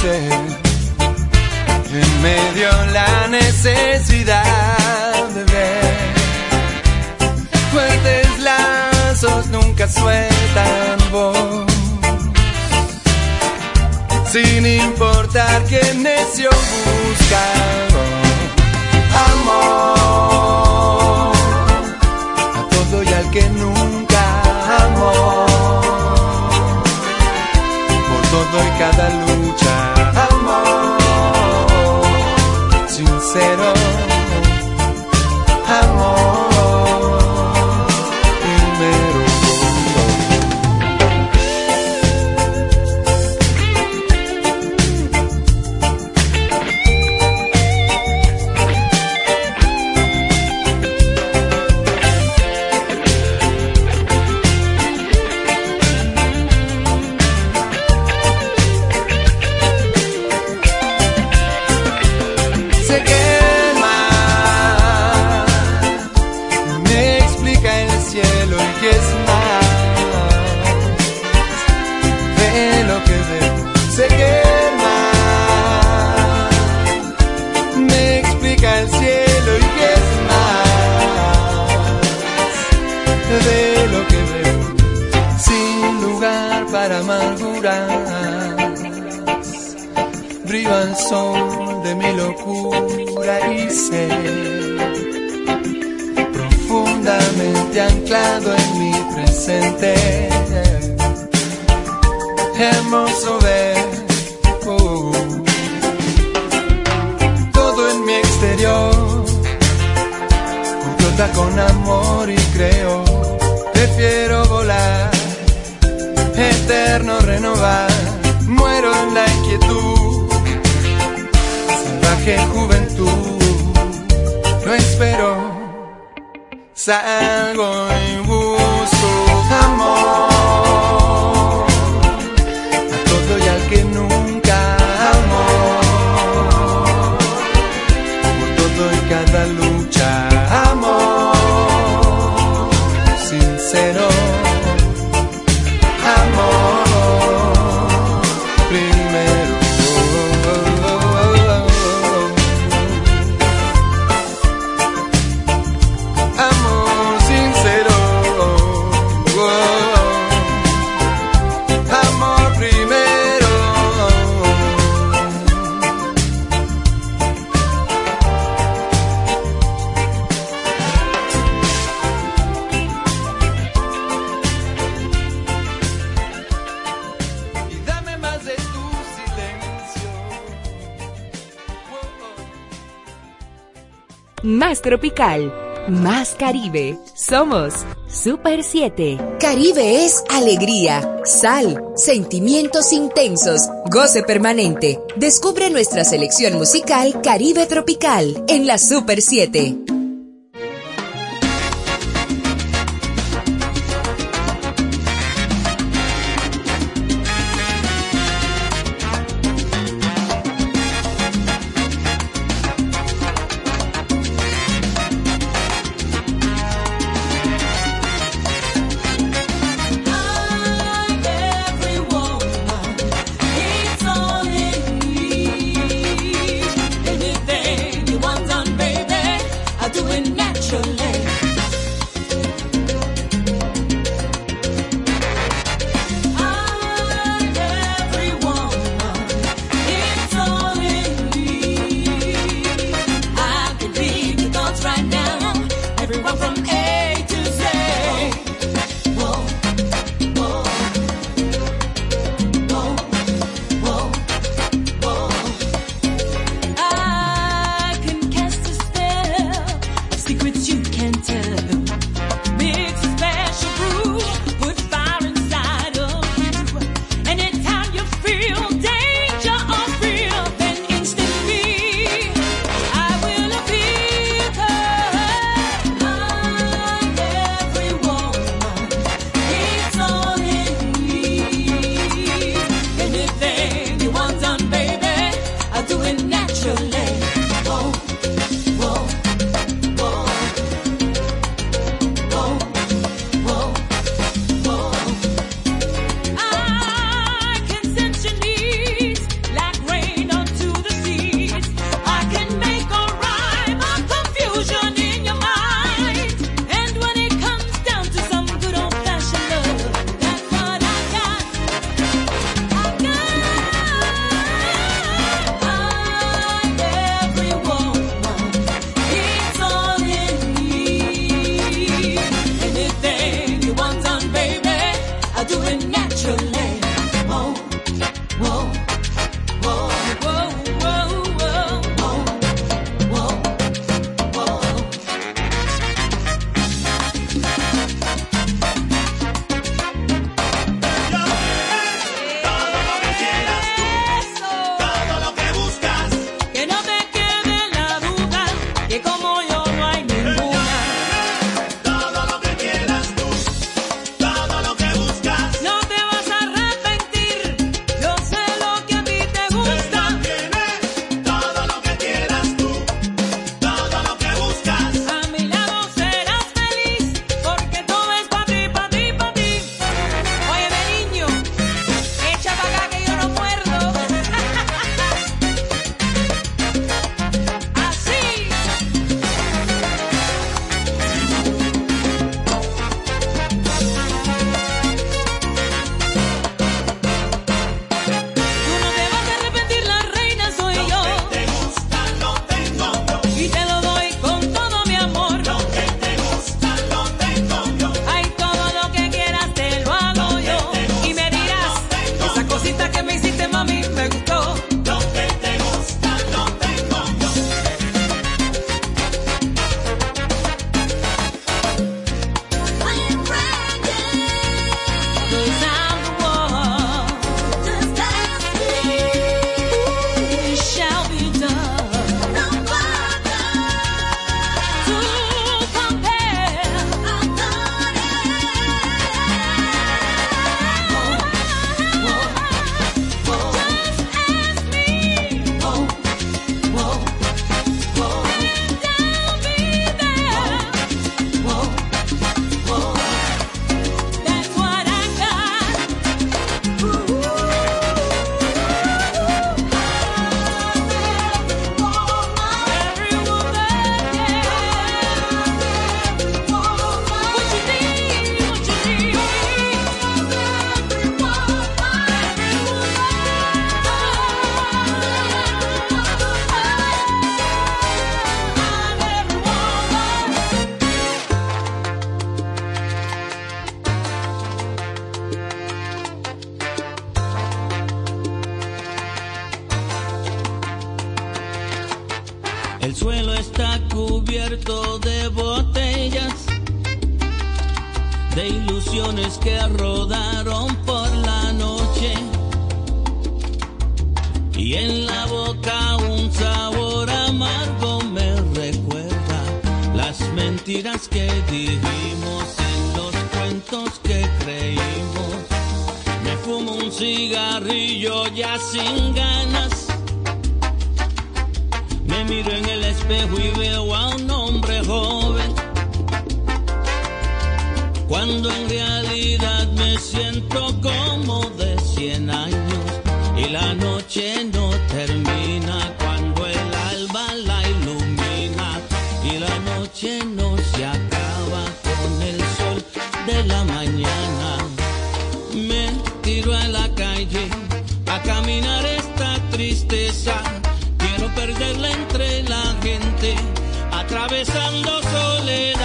said eterno renovar. Muero en la inquietud, salvaje juventud. No espero, salgo. tropical, más Caribe. Somos Super 7. Caribe es alegría, sal, sentimientos intensos, goce permanente. Descubre nuestra selección musical Caribe Tropical en la Super 7. Ilusiones que rodaron por la noche y en la boca un sabor amargo me recuerda las mentiras que dijimos en los cuentos que creímos. Me fumo un cigarrillo ya sin ganas. Me miro en el espejo y veo a un hombre joven. Cuando en realidad me siento como de 100 años y la noche no termina cuando el alba la ilumina y la noche no se acaba con el sol de la mañana. Me tiro a la calle a caminar esta tristeza. Quiero perderla entre la gente, atravesando soledades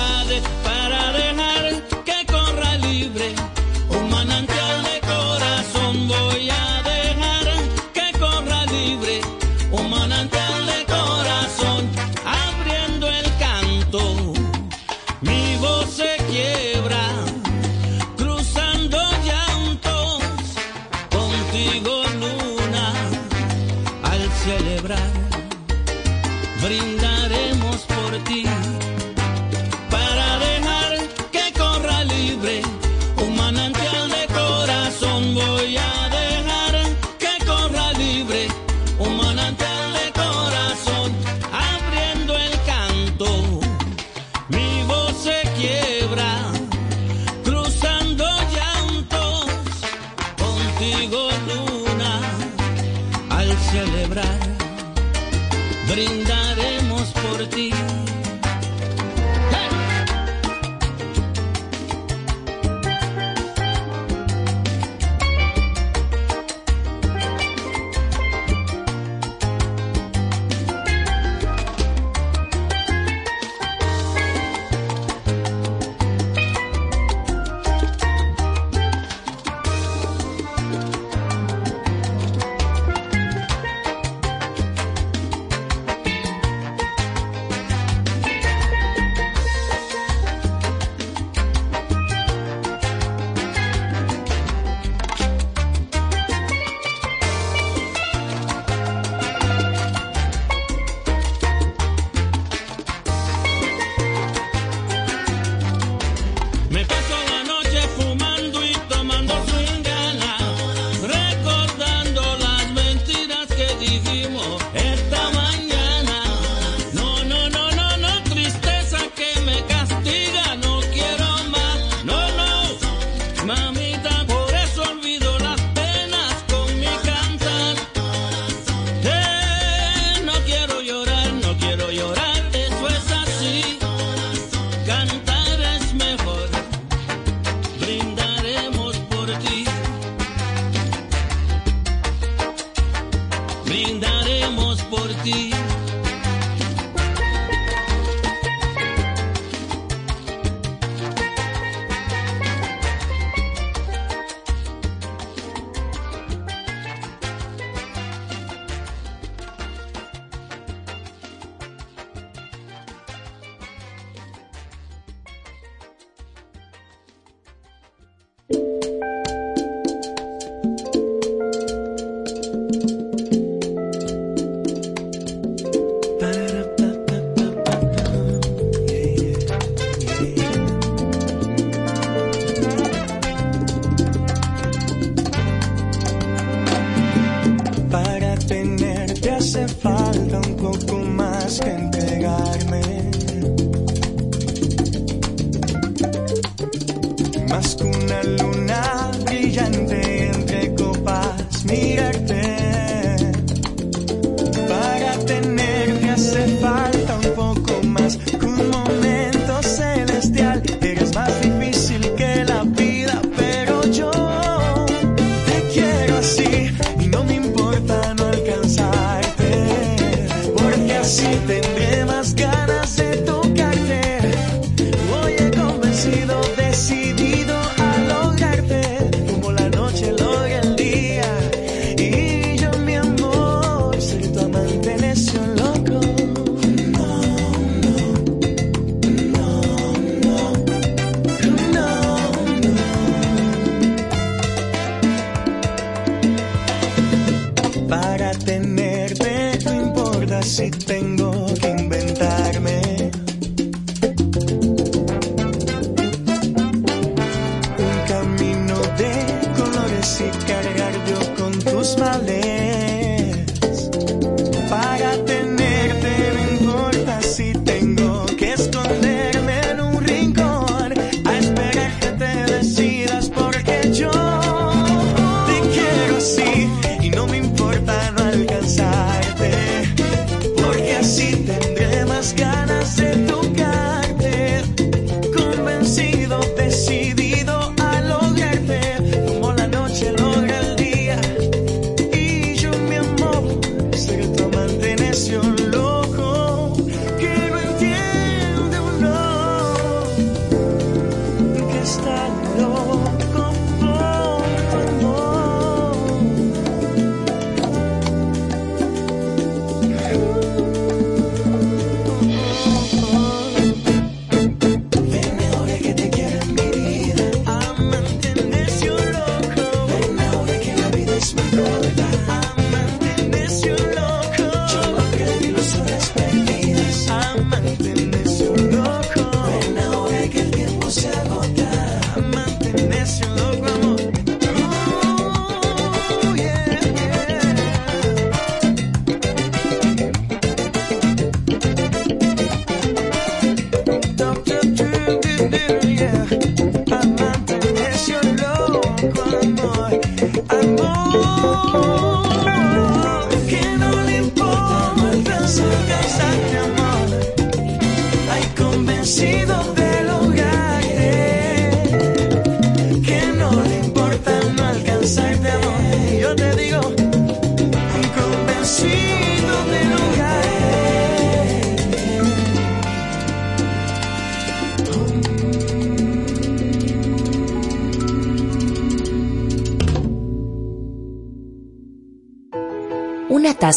para tener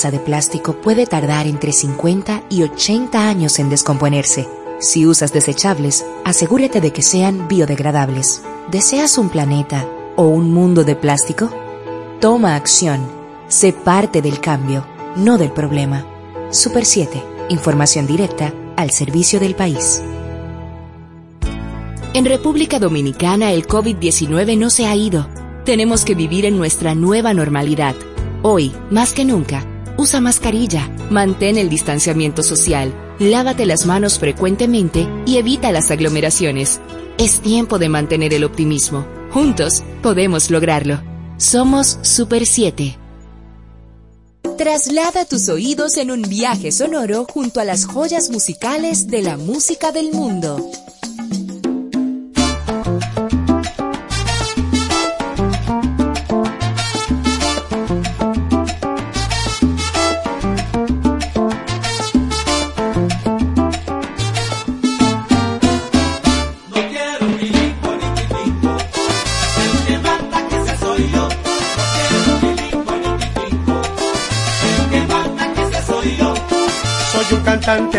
de plástico puede tardar entre 50 y 80 años en descomponerse. Si usas desechables, asegúrate de que sean biodegradables. ¿Deseas un planeta o un mundo de plástico? Toma acción. Sé parte del cambio, no del problema. Super 7. Información directa al servicio del país. En República Dominicana el COVID-19 no se ha ido. Tenemos que vivir en nuestra nueva normalidad. Hoy, más que nunca, usa mascarilla, mantén el distanciamiento social, lávate las manos frecuentemente y evita las aglomeraciones. Es tiempo de mantener el optimismo. Juntos podemos lograrlo. Somos Super 7. Traslada tus oídos en un viaje sonoro junto a las joyas musicales de la música del mundo.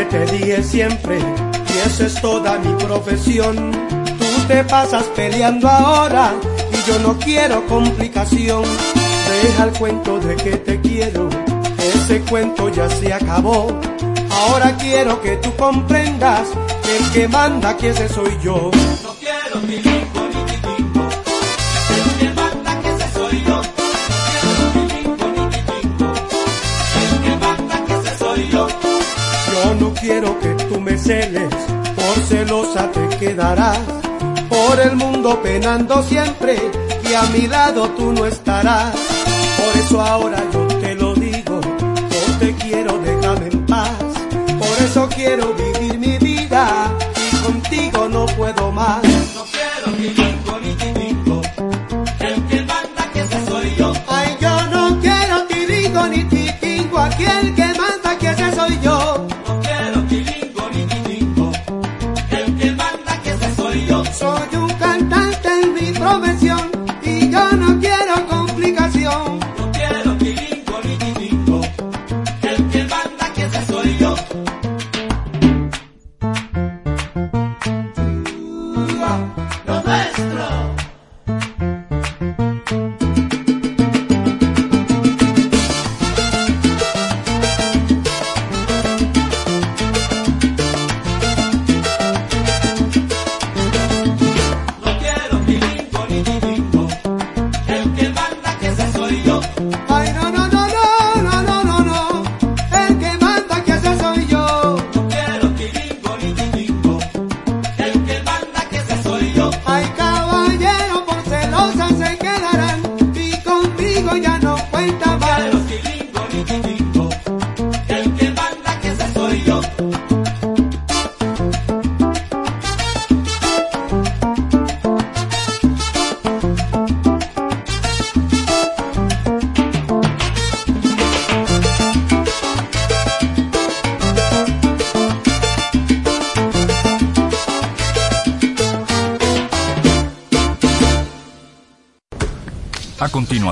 Te dije siempre, y esa es toda mi profesión. Tú te pasas peleando ahora y yo no quiero complicación. Deja el cuento de que te quiero, ese cuento ya se acabó. Ahora quiero que tú comprendas que el que manda que soy yo. Quiero que tú me celes, por celosa te quedarás. Por el mundo penando siempre, y a mi lado tú no estarás. Por eso ahora yo te lo digo, yo te quiero, déjame en paz. Por eso quiero vivir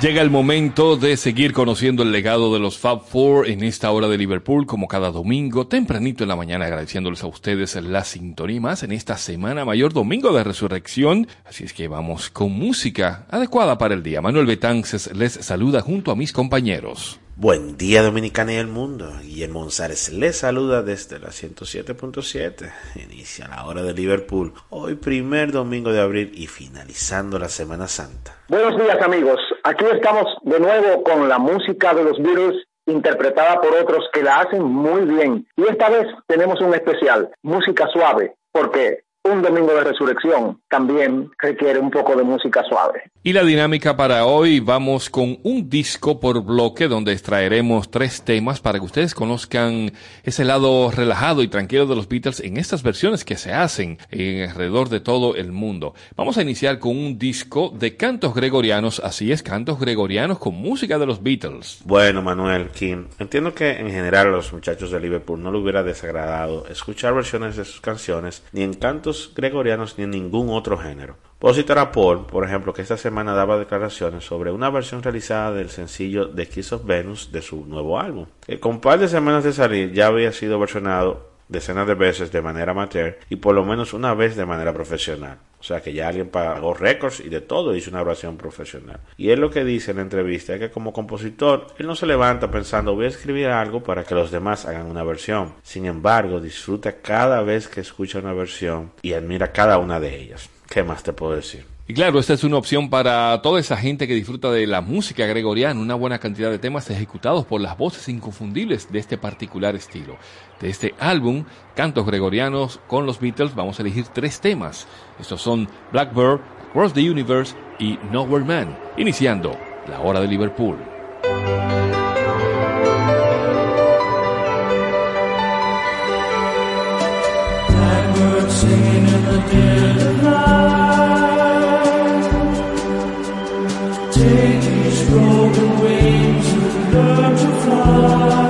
Llega el momento de seguir conociendo el legado de los Fab Four en esta hora de Liverpool, como cada domingo, tempranito en la mañana, agradeciéndoles a ustedes la sintonía más en esta semana mayor, domingo de resurrección. Así es que vamos con música adecuada para el día. Manuel Betances les saluda junto a mis compañeros. Buen día Dominicana y el mundo. Guillermo González les saluda desde la 107.7. Inicia la hora de Liverpool. Hoy primer domingo de abril y finalizando la Semana Santa. Buenos días amigos. Aquí estamos de nuevo con la música de los Beatles interpretada por otros que la hacen muy bien. Y esta vez tenemos un especial, música suave, porque un domingo de resurrección también requiere un poco de música suave. Y la dinámica para hoy, vamos con un disco por bloque donde extraeremos tres temas para que ustedes conozcan ese lado relajado y tranquilo de los Beatles en estas versiones que se hacen en alrededor de todo el mundo. Vamos a iniciar con un disco de cantos gregorianos, así es, cantos gregorianos con música de los Beatles. Bueno, Manuel King, entiendo que en general a los muchachos de Liverpool no le hubiera desagradado escuchar versiones de sus canciones ni en cantos gregorianos ni en ningún otro género. Puedo citar a Paul, por ejemplo, que esta semana daba declaraciones sobre una versión realizada del sencillo The Kiss of Venus de su nuevo álbum, que con par de semanas de salir ya había sido versionado decenas de veces de manera amateur y por lo menos una vez de manera profesional. O sea que ya alguien pagó récords y de todo hizo una versión profesional. Y él lo que dice en la entrevista es que como compositor, él no se levanta pensando voy a escribir algo para que los demás hagan una versión. Sin embargo, disfruta cada vez que escucha una versión y admira cada una de ellas. ¿Qué más te puedo decir? Y claro, esta es una opción para toda esa gente que disfruta de la música gregoriana, una buena cantidad de temas ejecutados por las voces inconfundibles de este particular estilo. De este álbum, Cantos Gregorianos con los Beatles, vamos a elegir tres temas. Estos son Blackbird, Across the Universe y Nowhere Man, iniciando la hora de Liverpool. Learn to fly.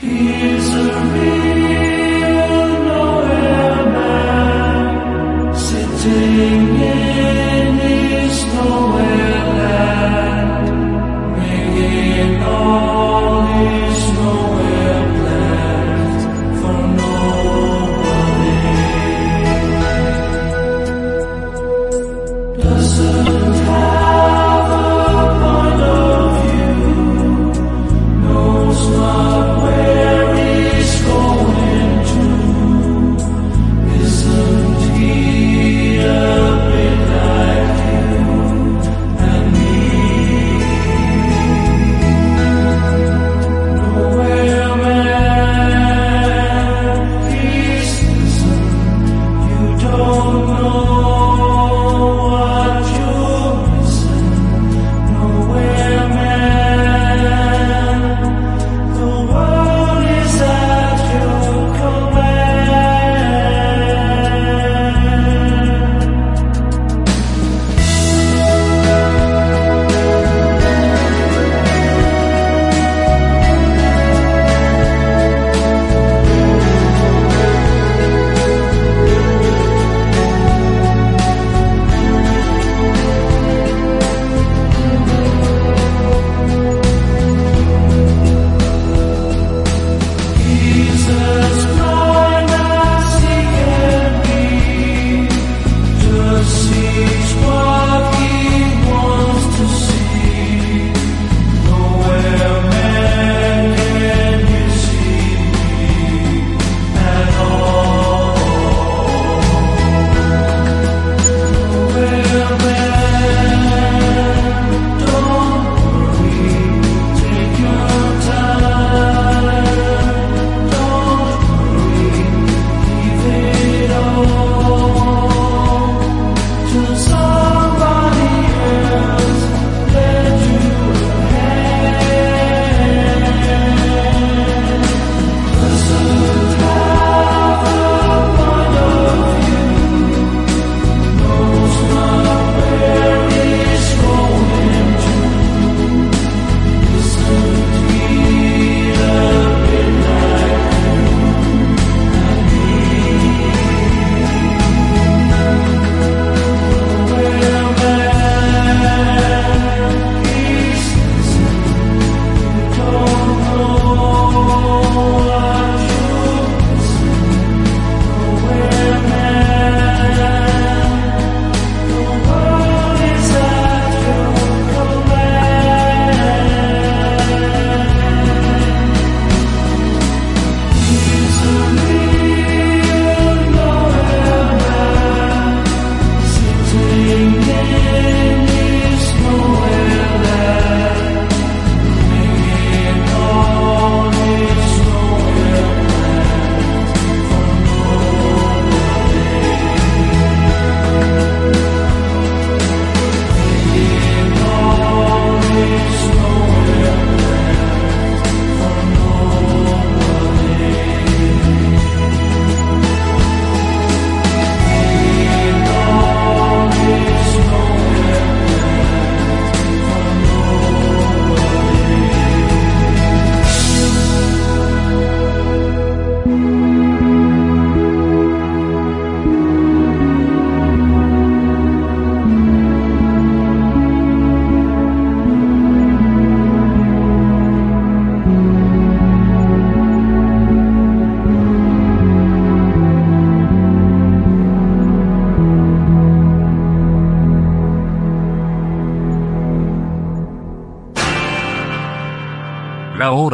Yeah.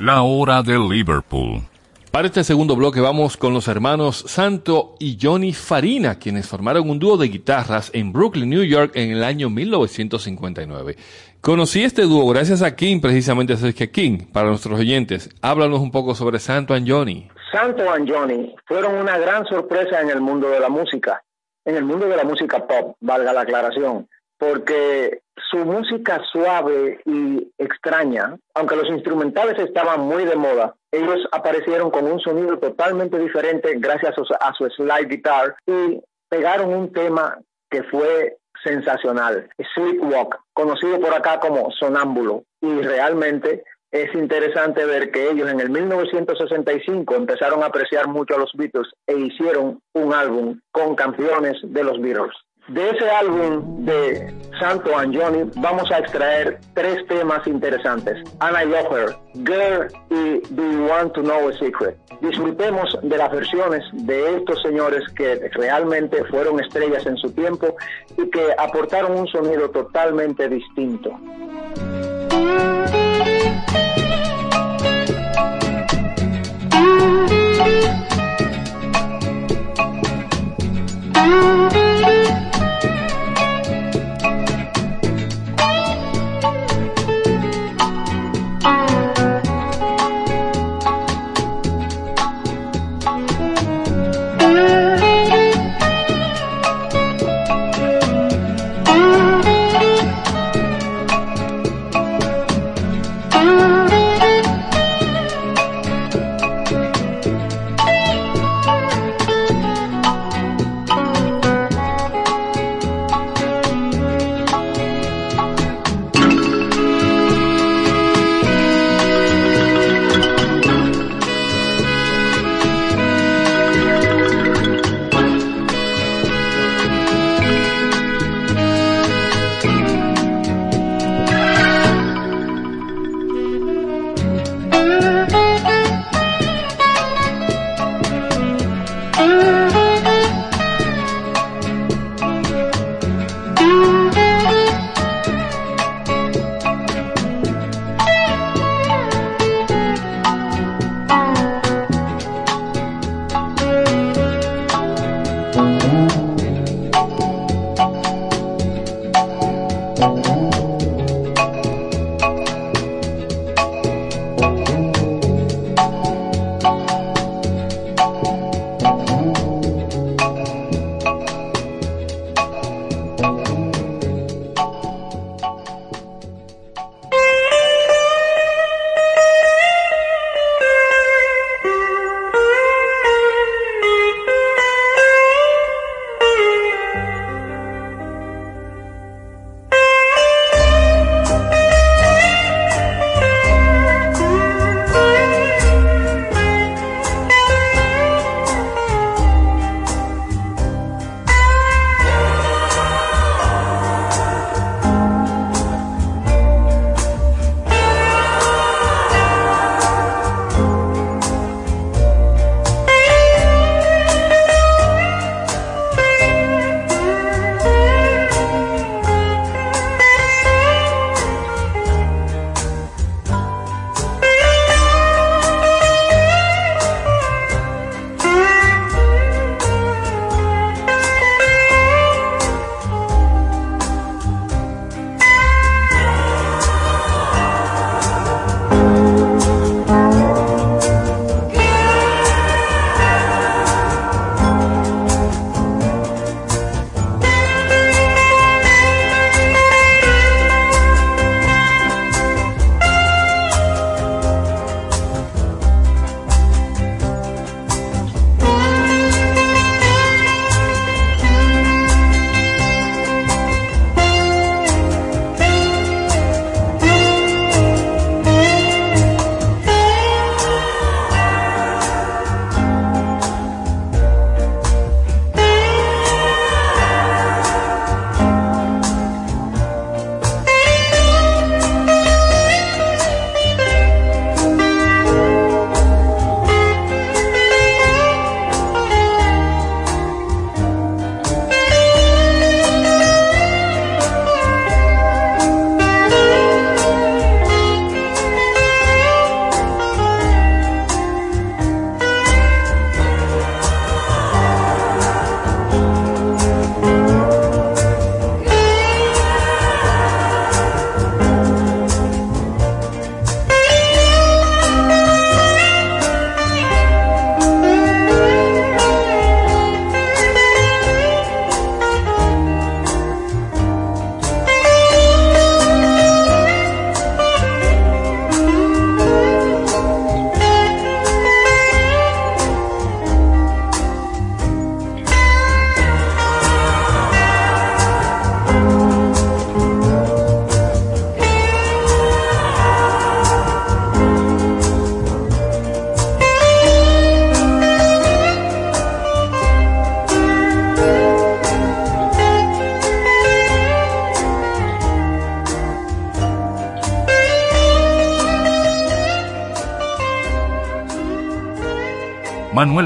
La hora de Liverpool. Para este segundo bloque vamos con los hermanos Santo y Johnny Farina, quienes formaron un dúo de guitarras en Brooklyn, New York en el año 1959. Conocí este dúo gracias a King, precisamente así que King, para nuestros oyentes, háblanos un poco sobre Santo y Johnny. Santo y Johnny fueron una gran sorpresa en el mundo de la música, en el mundo de la música pop, valga la aclaración porque su música suave y extraña, aunque los instrumentales estaban muy de moda, ellos aparecieron con un sonido totalmente diferente gracias a su slide guitar y pegaron un tema que fue sensacional, Sleepwalk, conocido por acá como Sonámbulo, y realmente es interesante ver que ellos en el 1965 empezaron a apreciar mucho a los Beatles e hicieron un álbum con canciones de los Beatles. De ese álbum de Santo and Johnny vamos a extraer tres temas interesantes. And I Love Her, Girl y Do You Want to Know a Secret. Disfrutemos de las versiones de estos señores que realmente fueron estrellas en su tiempo y que aportaron un sonido totalmente distinto.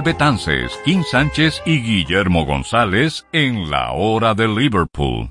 Betances, Kim Sánchez y Guillermo González en la hora de Liverpool.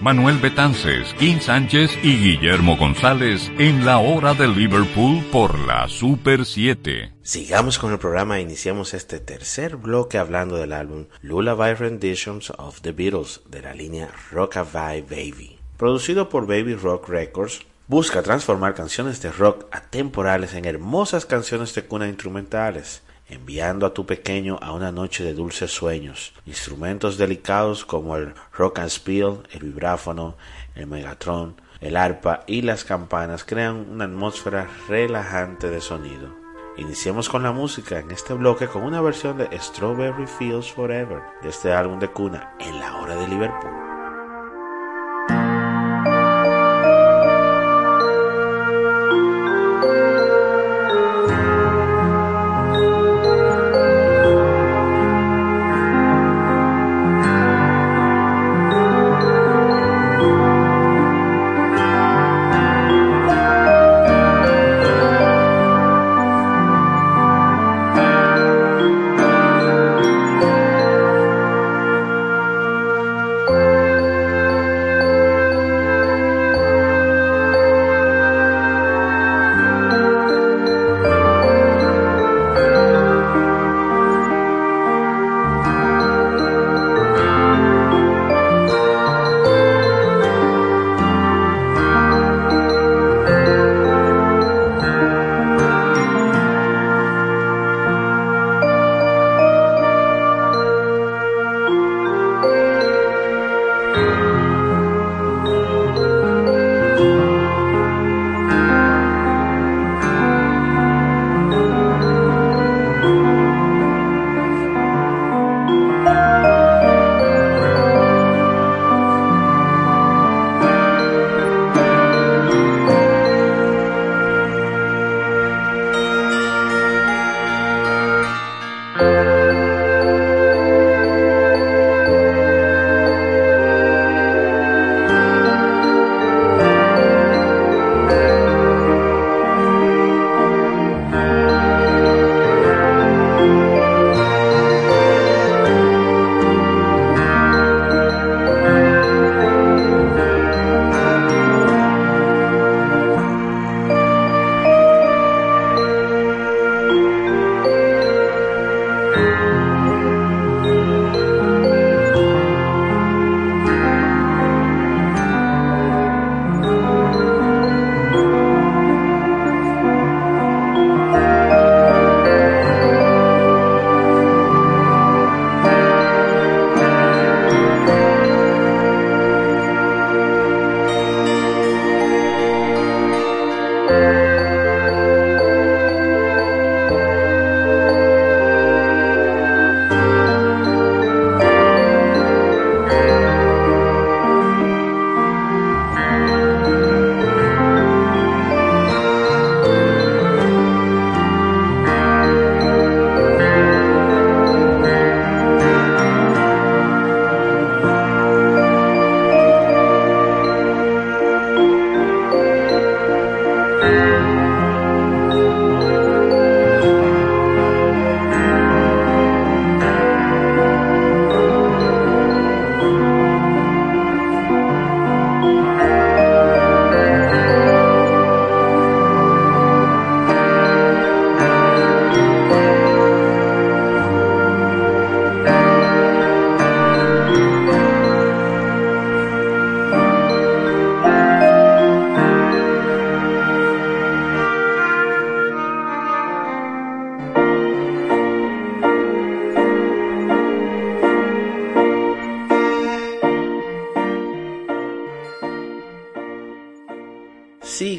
Manuel Betances, Kim Sánchez y Guillermo González en la hora de Liverpool por la Super 7. Sigamos con el programa e iniciamos este tercer bloque hablando del álbum Lullaby Renditions of the Beatles de la línea Rockabye Baby. Producido por Baby Rock Records, busca transformar canciones de rock atemporales en hermosas canciones de cuna instrumentales enviando a tu pequeño a una noche de dulces sueños. Instrumentos delicados como el rock and spiel, el vibráfono, el megatron, el arpa y las campanas crean una atmósfera relajante de sonido. Iniciemos con la música en este bloque con una versión de Strawberry Fields Forever de este álbum de cuna en la hora de Liverpool.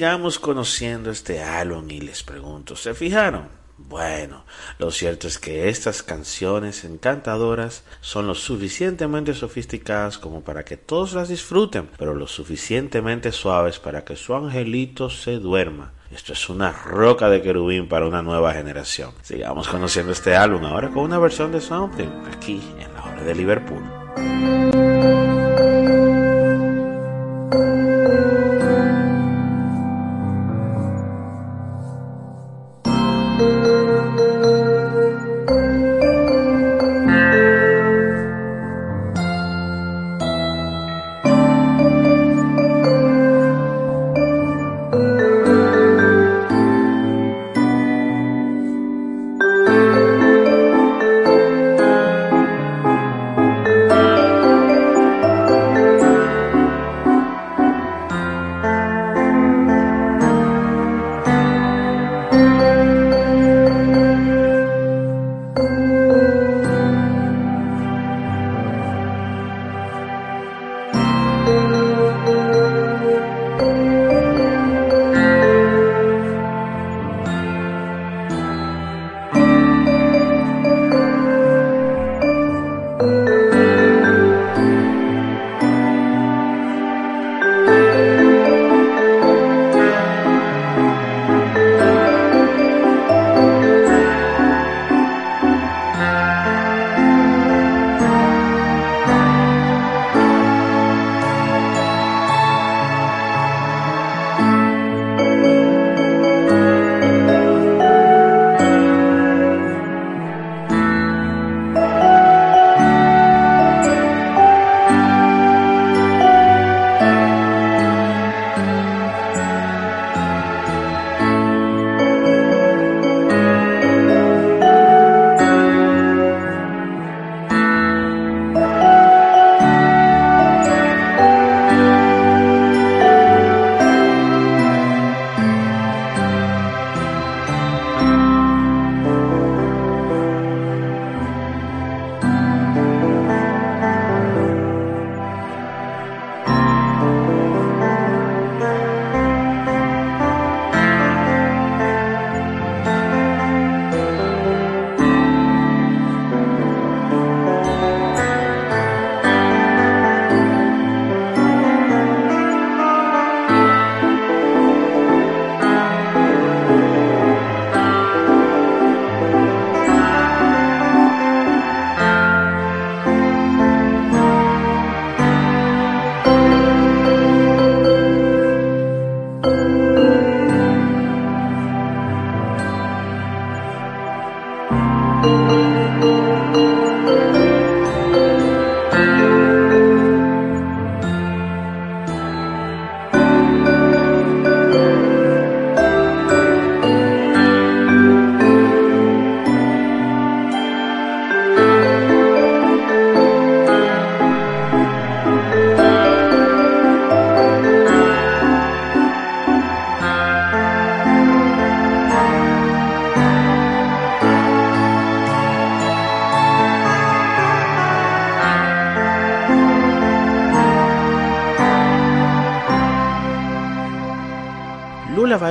Sigamos conociendo este álbum y les pregunto, ¿se fijaron? Bueno, lo cierto es que estas canciones encantadoras son lo suficientemente sofisticadas como para que todos las disfruten, pero lo suficientemente suaves para que su angelito se duerma. Esto es una roca de querubín para una nueva generación. Sigamos conociendo este álbum ahora con una versión de Something aquí en la hora de Liverpool.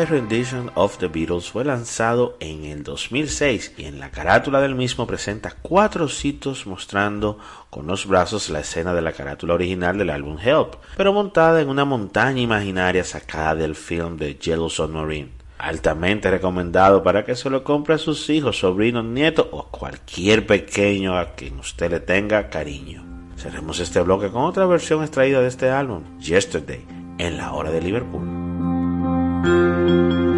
Rendition of the Beatles fue lanzado en el 2006 y en la carátula del mismo presenta cuatro ositos mostrando con los brazos la escena de la carátula original del álbum Help, pero montada en una montaña imaginaria sacada del film de Yellow Submarine. Altamente recomendado para que se lo compre a sus hijos, sobrinos, nietos o cualquier pequeño a quien usted le tenga cariño. Cerremos este bloque con otra versión extraída de este álbum, Yesterday, en la hora de Liverpool. thank you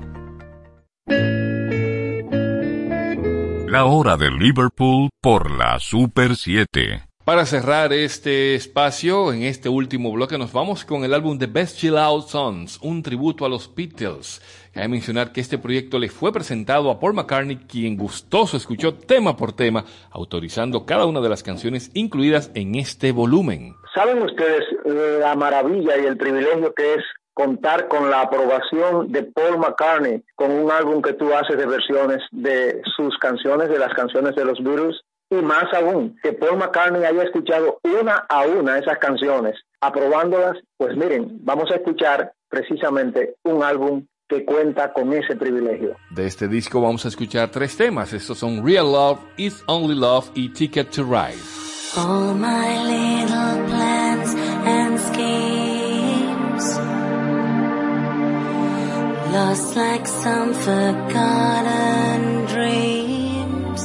La hora de Liverpool por la Super 7. Para cerrar este espacio, en este último bloque nos vamos con el álbum The Best Chill Out Songs, un tributo a los Beatles. Cabe mencionar que este proyecto le fue presentado a Paul McCartney, quien gustoso escuchó tema por tema, autorizando cada una de las canciones incluidas en este volumen. ¿Saben ustedes la maravilla y el privilegio que es contar con la aprobación de Paul McCartney con un álbum que tú haces de versiones de sus canciones, de las canciones de los Beatles, y más aún, que Paul McCartney haya escuchado una a una esas canciones, aprobándolas, pues miren, vamos a escuchar precisamente un álbum que cuenta con ese privilegio. De este disco vamos a escuchar tres temas, estos son Real Love, It's Only Love y Ticket to Ride. All my little plans and schemes lost like some forgotten dreams.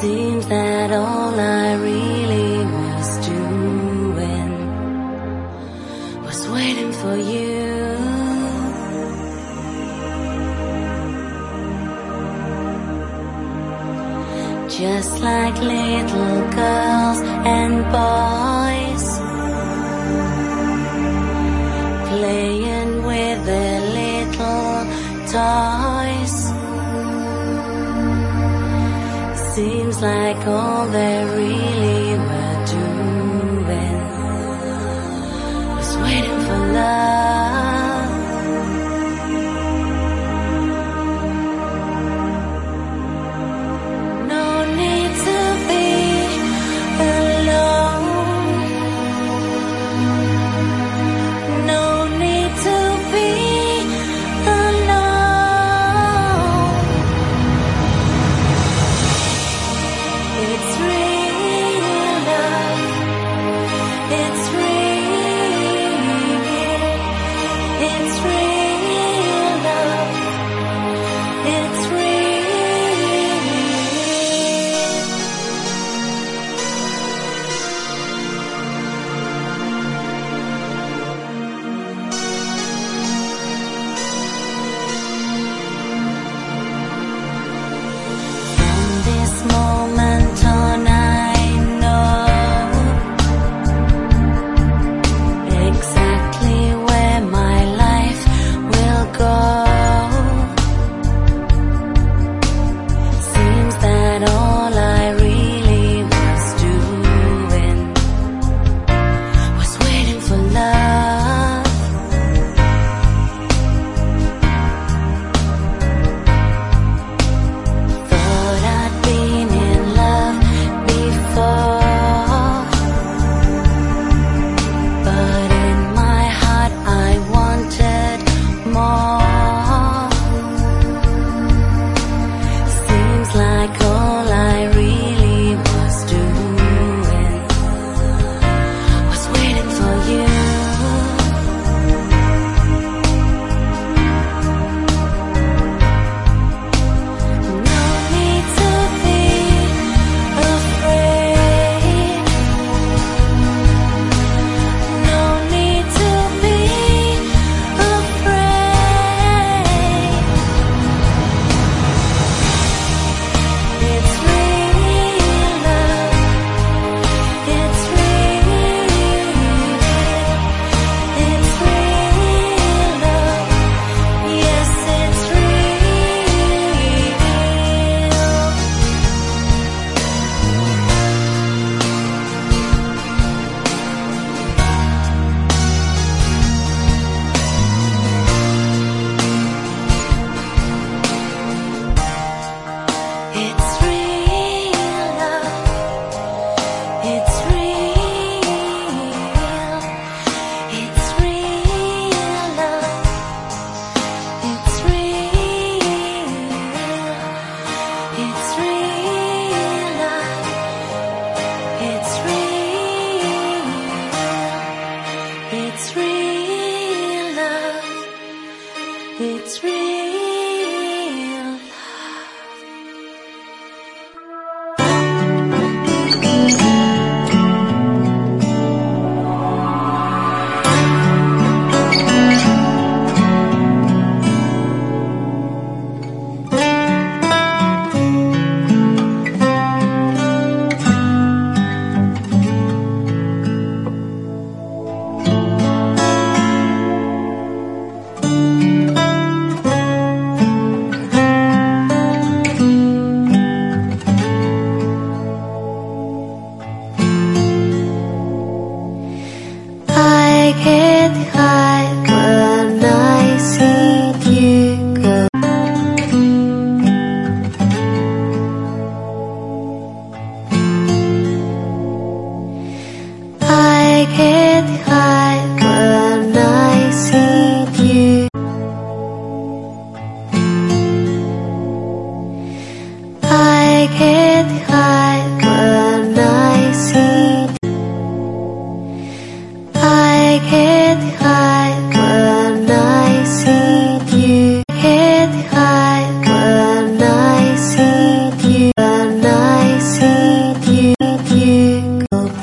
Seems that all I really was doing was waiting for you. Just like little girls and boys playing with their little toys. Seems like all they really were doing was waiting for love.